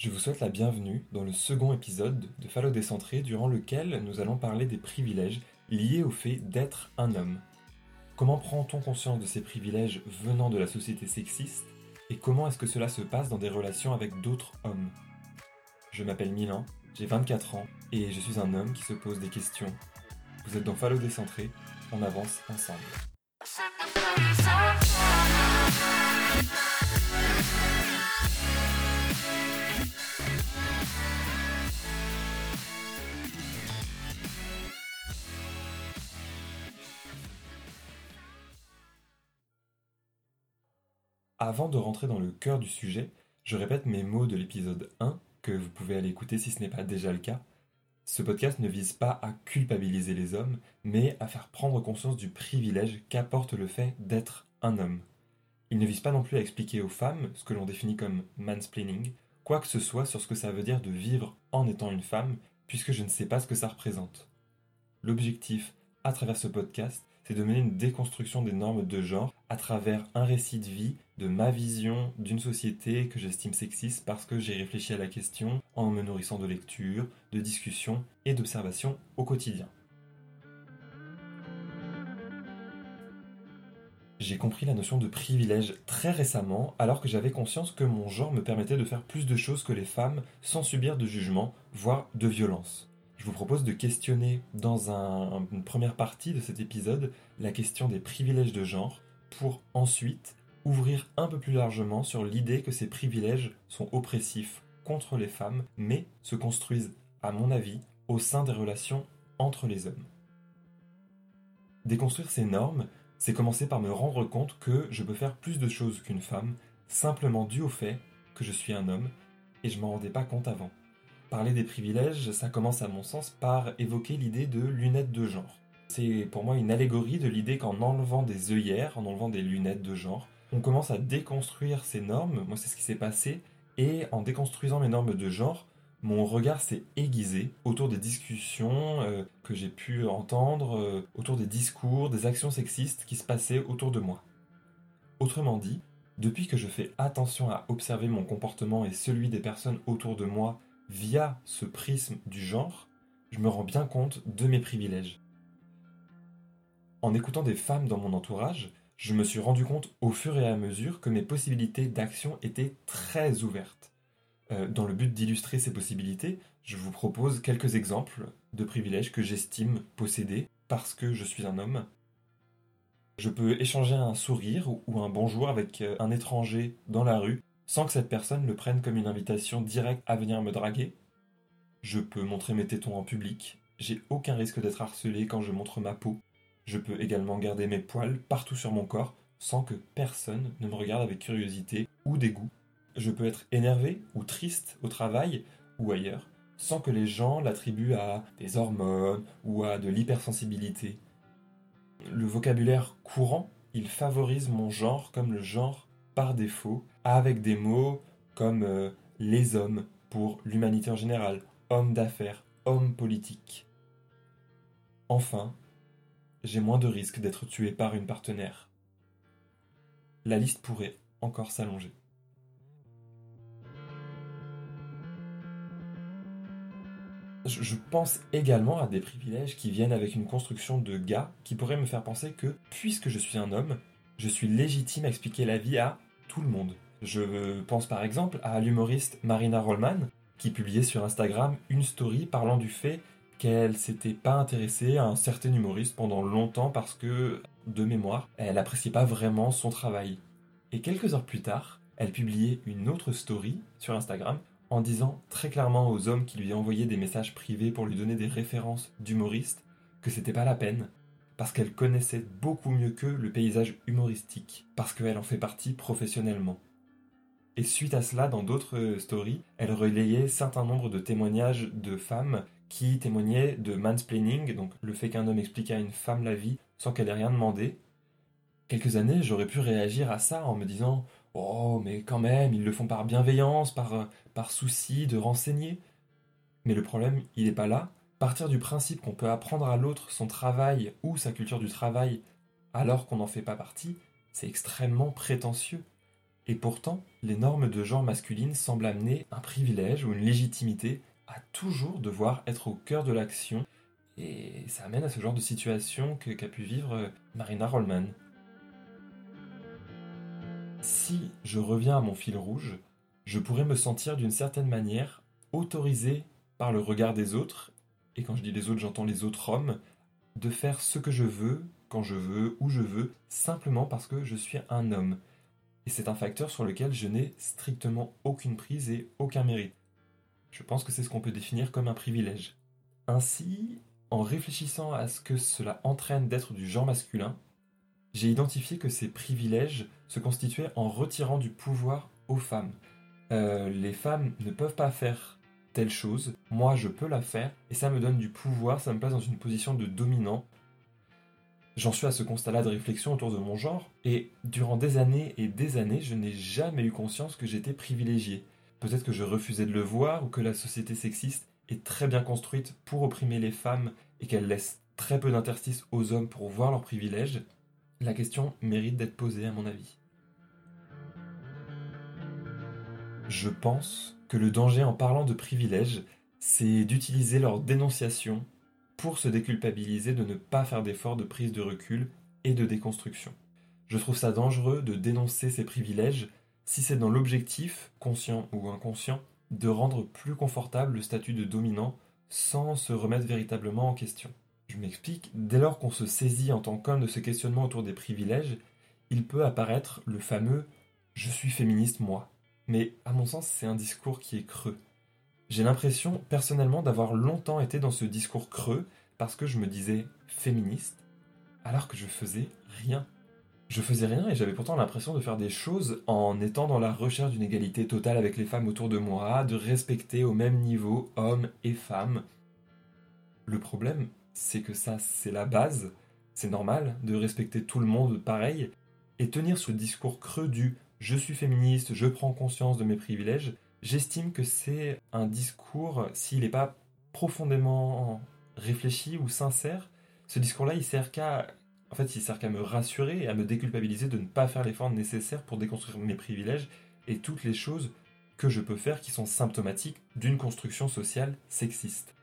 Je vous souhaite la bienvenue dans le second épisode de Fallo Décentré durant lequel nous allons parler des privilèges liés au fait d'être un homme. Comment prend-on conscience de ces privilèges venant de la société sexiste et comment est-ce que cela se passe dans des relations avec d'autres hommes? Je m'appelle Milan, j'ai 24 ans et je suis un homme qui se pose des questions. Vous êtes dans Fallo Décentré, on avance ensemble. Avant de rentrer dans le cœur du sujet, je répète mes mots de l'épisode 1, que vous pouvez aller écouter si ce n'est pas déjà le cas. Ce podcast ne vise pas à culpabiliser les hommes, mais à faire prendre conscience du privilège qu'apporte le fait d'être un homme. Il ne vise pas non plus à expliquer aux femmes ce que l'on définit comme mansplaining, quoi que ce soit sur ce que ça veut dire de vivre en étant une femme, puisque je ne sais pas ce que ça représente. L'objectif, à travers ce podcast, c'est de mener une déconstruction des normes de genre à travers un récit de vie, de ma vision d'une société que j'estime sexiste parce que j'ai réfléchi à la question en me nourrissant de lectures, de discussions et d'observations au quotidien. J'ai compris la notion de privilège très récemment alors que j'avais conscience que mon genre me permettait de faire plus de choses que les femmes sans subir de jugement, voire de violence je vous propose de questionner dans une première partie de cet épisode la question des privilèges de genre pour ensuite ouvrir un peu plus largement sur l'idée que ces privilèges sont oppressifs contre les femmes mais se construisent, à mon avis, au sein des relations entre les hommes. Déconstruire ces normes, c'est commencer par me rendre compte que je peux faire plus de choses qu'une femme simplement dû au fait que je suis un homme et je m'en rendais pas compte avant. Parler des privilèges, ça commence à mon sens par évoquer l'idée de lunettes de genre. C'est pour moi une allégorie de l'idée qu'en enlevant des œillères, en enlevant des lunettes de genre, on commence à déconstruire ces normes. Moi, c'est ce qui s'est passé. Et en déconstruisant mes normes de genre, mon regard s'est aiguisé autour des discussions euh, que j'ai pu entendre, euh, autour des discours, des actions sexistes qui se passaient autour de moi. Autrement dit, depuis que je fais attention à observer mon comportement et celui des personnes autour de moi via ce prisme du genre, je me rends bien compte de mes privilèges. En écoutant des femmes dans mon entourage, je me suis rendu compte au fur et à mesure que mes possibilités d'action étaient très ouvertes. Euh, dans le but d'illustrer ces possibilités, je vous propose quelques exemples de privilèges que j'estime posséder parce que je suis un homme. Je peux échanger un sourire ou un bonjour avec euh, un étranger dans la rue sans que cette personne le prenne comme une invitation directe à venir me draguer. Je peux montrer mes tétons en public, j'ai aucun risque d'être harcelé quand je montre ma peau. Je peux également garder mes poils partout sur mon corps sans que personne ne me regarde avec curiosité ou dégoût. Je peux être énervé ou triste au travail ou ailleurs sans que les gens l'attribuent à des hormones ou à de l'hypersensibilité. Le vocabulaire courant, il favorise mon genre comme le genre par défaut avec des mots comme euh, les hommes pour l'humanité en général, hommes d'affaires, hommes politiques. Enfin, j'ai moins de risques d'être tué par une partenaire. La liste pourrait encore s'allonger. Je pense également à des privilèges qui viennent avec une construction de gars qui pourrait me faire penser que, puisque je suis un homme, je suis légitime à expliquer la vie à tout le monde. Je pense par exemple à l'humoriste Marina Rollman, qui publiait sur Instagram une story parlant du fait qu'elle s'était pas intéressée à un certain humoriste pendant longtemps parce que, de mémoire, elle appréciait pas vraiment son travail. Et quelques heures plus tard, elle publiait une autre story sur Instagram en disant très clairement aux hommes qui lui envoyaient des messages privés pour lui donner des références d'humoristes que c'était pas la peine, parce qu'elle connaissait beaucoup mieux qu'eux le paysage humoristique, parce qu'elle en fait partie professionnellement. Et suite à cela, dans d'autres stories, elle relayait certain nombre de témoignages de femmes qui témoignaient de mansplaining, donc le fait qu'un homme explique à une femme la vie sans qu'elle ait rien demandé. Quelques années, j'aurais pu réagir à ça en me disant Oh, mais quand même, ils le font par bienveillance, par, par souci de renseigner. Mais le problème, il n'est pas là. Partir du principe qu'on peut apprendre à l'autre son travail ou sa culture du travail alors qu'on n'en fait pas partie, c'est extrêmement prétentieux. Et pourtant, les normes de genre masculine semblent amener un privilège ou une légitimité à toujours devoir être au cœur de l'action. Et ça amène à ce genre de situation qu'a pu vivre euh, Marina Rollman. Si je reviens à mon fil rouge, je pourrais me sentir d'une certaine manière autorisé par le regard des autres, et quand je dis les autres, j'entends les autres hommes, de faire ce que je veux, quand je veux, où je veux, simplement parce que je suis un homme. Et c'est un facteur sur lequel je n'ai strictement aucune prise et aucun mérite. Je pense que c'est ce qu'on peut définir comme un privilège. Ainsi, en réfléchissant à ce que cela entraîne d'être du genre masculin, j'ai identifié que ces privilèges se constituaient en retirant du pouvoir aux femmes. Euh, les femmes ne peuvent pas faire telle chose, moi je peux la faire, et ça me donne du pouvoir, ça me place dans une position de dominant. J'en suis à ce constat-là de réflexion autour de mon genre, et durant des années et des années, je n'ai jamais eu conscience que j'étais privilégié. Peut-être que je refusais de le voir, ou que la société sexiste est très bien construite pour opprimer les femmes, et qu'elle laisse très peu d'interstices aux hommes pour voir leurs privilèges. La question mérite d'être posée à mon avis. Je pense que le danger en parlant de privilèges, c'est d'utiliser leur dénonciation pour se déculpabiliser de ne pas faire d'efforts de prise de recul et de déconstruction. Je trouve ça dangereux de dénoncer ces privilèges si c'est dans l'objectif, conscient ou inconscient, de rendre plus confortable le statut de dominant sans se remettre véritablement en question. Je m'explique, dès lors qu'on se saisit en tant qu'homme de ce questionnement autour des privilèges, il peut apparaître le fameux je suis féministe moi mais à mon sens, c'est un discours qui est creux. J'ai l'impression, personnellement, d'avoir longtemps été dans ce discours creux parce que je me disais féministe, alors que je faisais rien. Je faisais rien et j'avais pourtant l'impression de faire des choses en étant dans la recherche d'une égalité totale avec les femmes autour de moi, de respecter au même niveau hommes et femmes. Le problème, c'est que ça, c'est la base. C'est normal de respecter tout le monde pareil. Et tenir ce discours creux du je suis féministe, je prends conscience de mes privilèges, j'estime que c'est un discours, s'il n'est pas profondément réfléchi ou sincère, ce discours-là, il sert qu'à en fait, il sert qu'à me rassurer et à me déculpabiliser de ne pas faire l'effort nécessaire pour déconstruire mes privilèges et toutes les choses que je peux faire qui sont symptomatiques d'une construction sociale sexiste.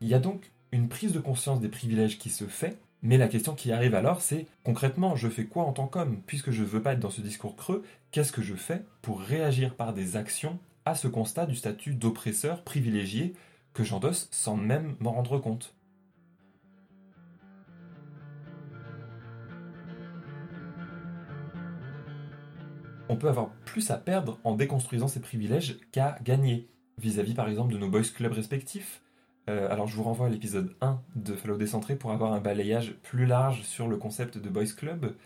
Il y a donc une prise de conscience des privilèges qui se fait, mais la question qui arrive alors, c'est concrètement, je fais quoi en tant qu'homme? Puisque je ne veux pas être dans ce discours creux, qu'est-ce que je fais pour réagir par des actions à ce constat du statut d'oppresseur privilégié que j'endosse sans même m'en rendre compte? On peut avoir plus à perdre en déconstruisant ces privilèges qu'à gagner, vis-à-vis par exemple de nos boys clubs respectifs, euh, alors je vous renvoie à l'épisode 1 de Follow Décentré pour avoir un balayage plus large sur le concept de Boys Club.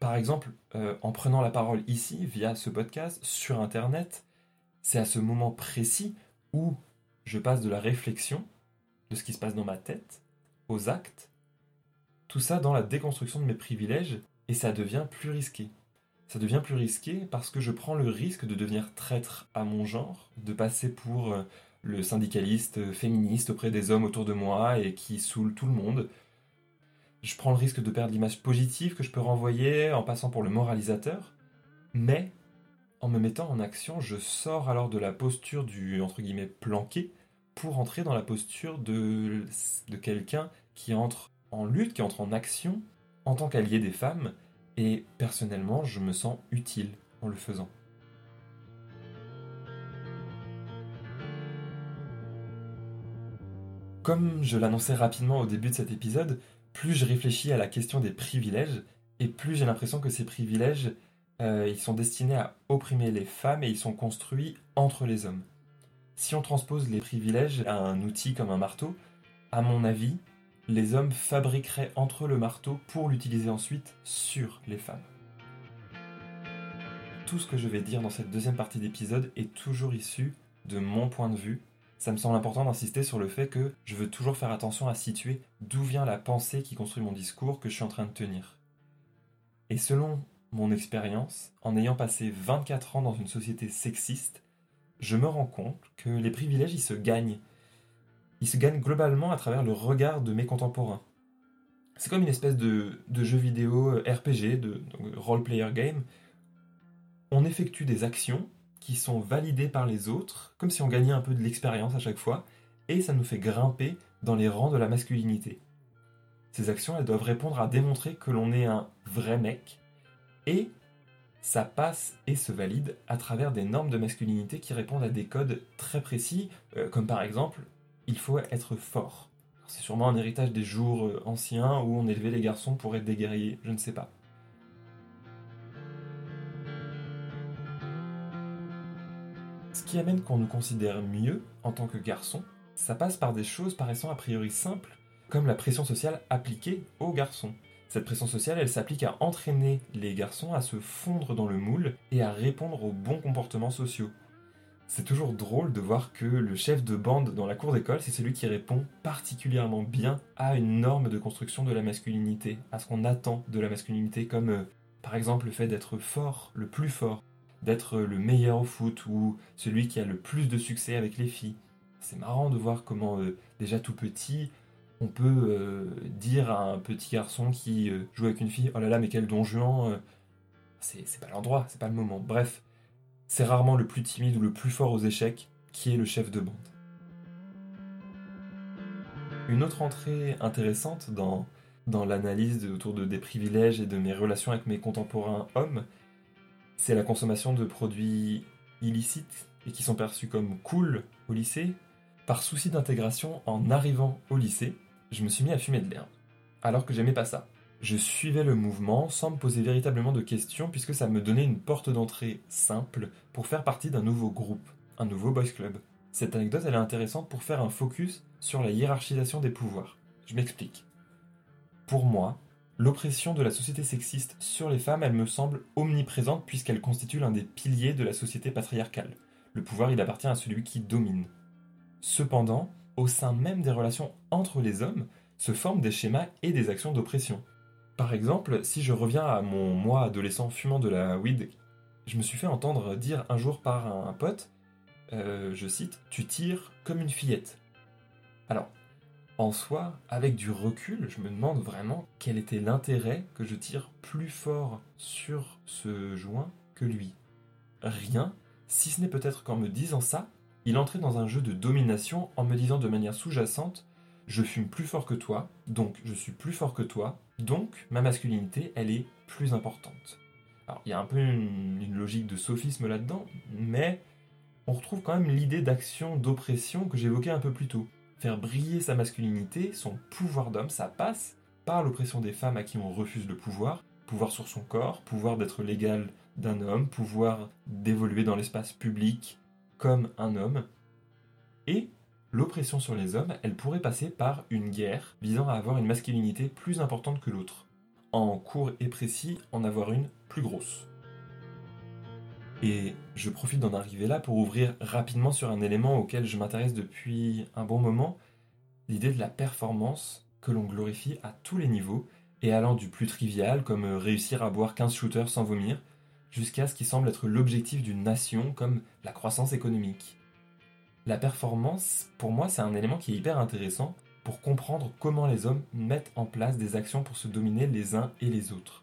Par exemple, euh, en prenant la parole ici, via ce podcast, sur Internet, c'est à ce moment précis où je passe de la réflexion, de ce qui se passe dans ma tête, aux actes, tout ça dans la déconstruction de mes privilèges, et ça devient plus risqué. Ça devient plus risqué parce que je prends le risque de devenir traître à mon genre, de passer pour... Euh, le syndicaliste féministe auprès des hommes autour de moi et qui saoule tout le monde. Je prends le risque de perdre l'image positive que je peux renvoyer en passant pour le moralisateur, mais en me mettant en action, je sors alors de la posture du entre guillemets planqué pour entrer dans la posture de, de quelqu'un qui entre en lutte, qui entre en action en tant qu'allié des femmes, et personnellement, je me sens utile en le faisant. Comme je l'annonçais rapidement au début de cet épisode, plus je réfléchis à la question des privilèges, et plus j'ai l'impression que ces privilèges, euh, ils sont destinés à opprimer les femmes et ils sont construits entre les hommes. Si on transpose les privilèges à un outil comme un marteau, à mon avis, les hommes fabriqueraient entre eux le marteau pour l'utiliser ensuite sur les femmes. Tout ce que je vais dire dans cette deuxième partie d'épisode est toujours issu de mon point de vue ça me semble important d'insister sur le fait que je veux toujours faire attention à situer d'où vient la pensée qui construit mon discours que je suis en train de tenir. Et selon mon expérience, en ayant passé 24 ans dans une société sexiste, je me rends compte que les privilèges, ils se gagnent. Ils se gagnent globalement à travers le regard de mes contemporains. C'est comme une espèce de, jeu vidéo RPG, de, role-player game, on effectue des actions qui sont validées par les autres, comme si on gagnait un peu de l'expérience à chaque fois, et ça nous fait grimper dans les rangs de la masculinité. Ces actions, elles doivent répondre à démontrer que l'on est un vrai mec, et ça passe et se valide à travers des normes de masculinité qui répondent à des codes très précis, euh, comme par exemple, il faut être fort. C'est sûrement un héritage des jours euh, anciens où on élevait les garçons pour être des guerriers, je ne sais pas. Ce qui amène qu'on nous considère mieux en tant que garçon, ça passe par des choses paraissant a priori simples, comme la pression sociale appliquée aux garçons. Cette pression sociale, elle s'applique à entraîner les garçons à se fondre dans le moule et à répondre aux bons comportements sociaux. C'est toujours drôle de voir que le chef de bande dans la cour d'école, c'est celui qui répond particulièrement bien à une norme de construction de la masculinité, à ce qu'on attend de la masculinité, comme euh, par exemple le fait d'être fort, le plus fort, d'être le meilleur au foot ou celui qui a le plus de succès avec les filles. C'est marrant de voir comment euh, déjà tout petit, on peut euh, dire à un petit garçon qui joue avec une fille Oh là là, mais quel don c'est pas l'endroit, c'est pas le moment. Bref, c'est rarement le plus timide ou le plus fort aux échecs qui est le chef de bande. Une autre entrée intéressante dans, l'analyse autour de, des privilèges et de mes relations avec mes contemporains hommes, c'est la consommation de produits illicites et qui sont perçus comme cool au lycée. Par souci d'intégration, en arrivant au lycée, je me suis mis à fumer de l'herbe, alors que j'aimais pas ça. Je suivais le mouvement sans me poser véritablement de questions puisque ça me donnait une porte d'entrée simple pour faire partie d'un nouveau groupe, un nouveau boys club. Cette anecdote elle est intéressante pour faire un focus sur la hiérarchisation des pouvoirs. Je m'explique. Pour moi, l'oppression de la société sexiste sur les femmes, elle me semble omniprésente puisqu'elle constitue l'un des piliers de la société patriarcale. Le pouvoir, il appartient à celui qui domine. Cependant, au sein même des relations entre les hommes, se forment des schémas et des actions d'oppression. Par exemple, si je reviens à mon moi adolescent fumant de la weed, je me suis fait entendre dire un jour par un pote, euh, je cite, Tu tires comme une fillette. Alors, en soi, avec du recul, je me demande vraiment quel était l'intérêt que je tire plus fort sur ce joint que lui. Rien, si ce n'est peut-être qu'en me disant ça, il entrait dans un jeu de domination en me disant de manière sous-jacente Je fume plus fort que toi, donc je suis plus fort que toi, donc ma masculinité, elle est plus importante. Alors, il y a un peu une, logique de sophisme là-dedans, mais on retrouve quand même l'idée d'action d'oppression que j'évoquais un peu plus tôt. Faire briller sa masculinité, son pouvoir d'homme, ça passe par l'oppression des femmes à qui on refuse le pouvoir, pouvoir sur son corps, pouvoir d'être l'égal d'un homme, pouvoir d'évoluer dans l'espace public, comme un homme, et l'oppression sur les hommes, elle pourrait passer par une guerre visant à avoir une masculinité plus importante que l'autre. En court et précis, en avoir une plus grosse. Et je profite d'en arriver là pour ouvrir rapidement sur un élément auquel je m'intéresse depuis un bon moment, l'idée de la performance que l'on glorifie à tous les niveaux, et allant du plus trivial, comme réussir à boire 15 shooters sans vomir, jusqu'à ce qui semble être l'objectif d'une nation comme la croissance économique. La performance, pour moi, c'est un élément qui est hyper intéressant pour comprendre comment les hommes mettent en place des actions pour se dominer les uns et les autres.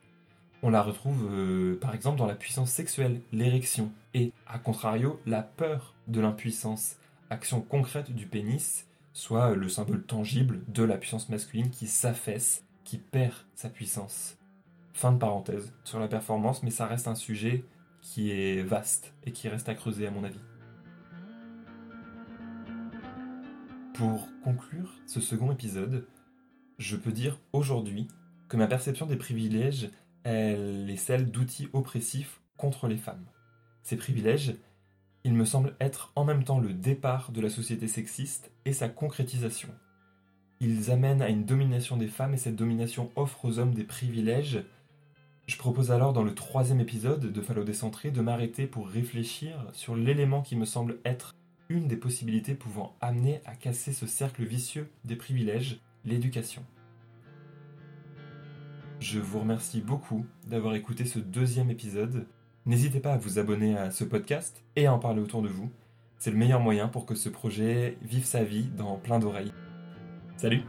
On la retrouve euh, par exemple dans la puissance sexuelle, l'érection, et à contrario, la peur de l'impuissance, action concrète du pénis, soit le symbole tangible de la puissance masculine qui s'affaisse, qui perd sa puissance. Fin de parenthèse sur la performance, mais ça reste un sujet qui est vaste et qui reste à creuser à mon avis. Pour conclure ce second épisode, je peux dire aujourd'hui que ma perception des privilèges, elle est celle d'outils oppressifs contre les femmes. Ces privilèges, ils me semblent être en même temps le départ de la société sexiste et sa concrétisation. Ils amènent à une domination des femmes et cette domination offre aux hommes des privilèges je propose alors dans le troisième épisode de Fallo Décentré de m'arrêter pour réfléchir sur l'élément qui me semble être des possibilités pouvant amener à casser ce cercle vicieux des privilèges, l'éducation. Je vous remercie beaucoup d'avoir écouté ce deuxième épisode. N'hésitez pas à vous abonner à ce podcast et à en parler autour de vous. C'est le meilleur moyen pour que ce projet vive sa vie dans plein d'oreilles. Salut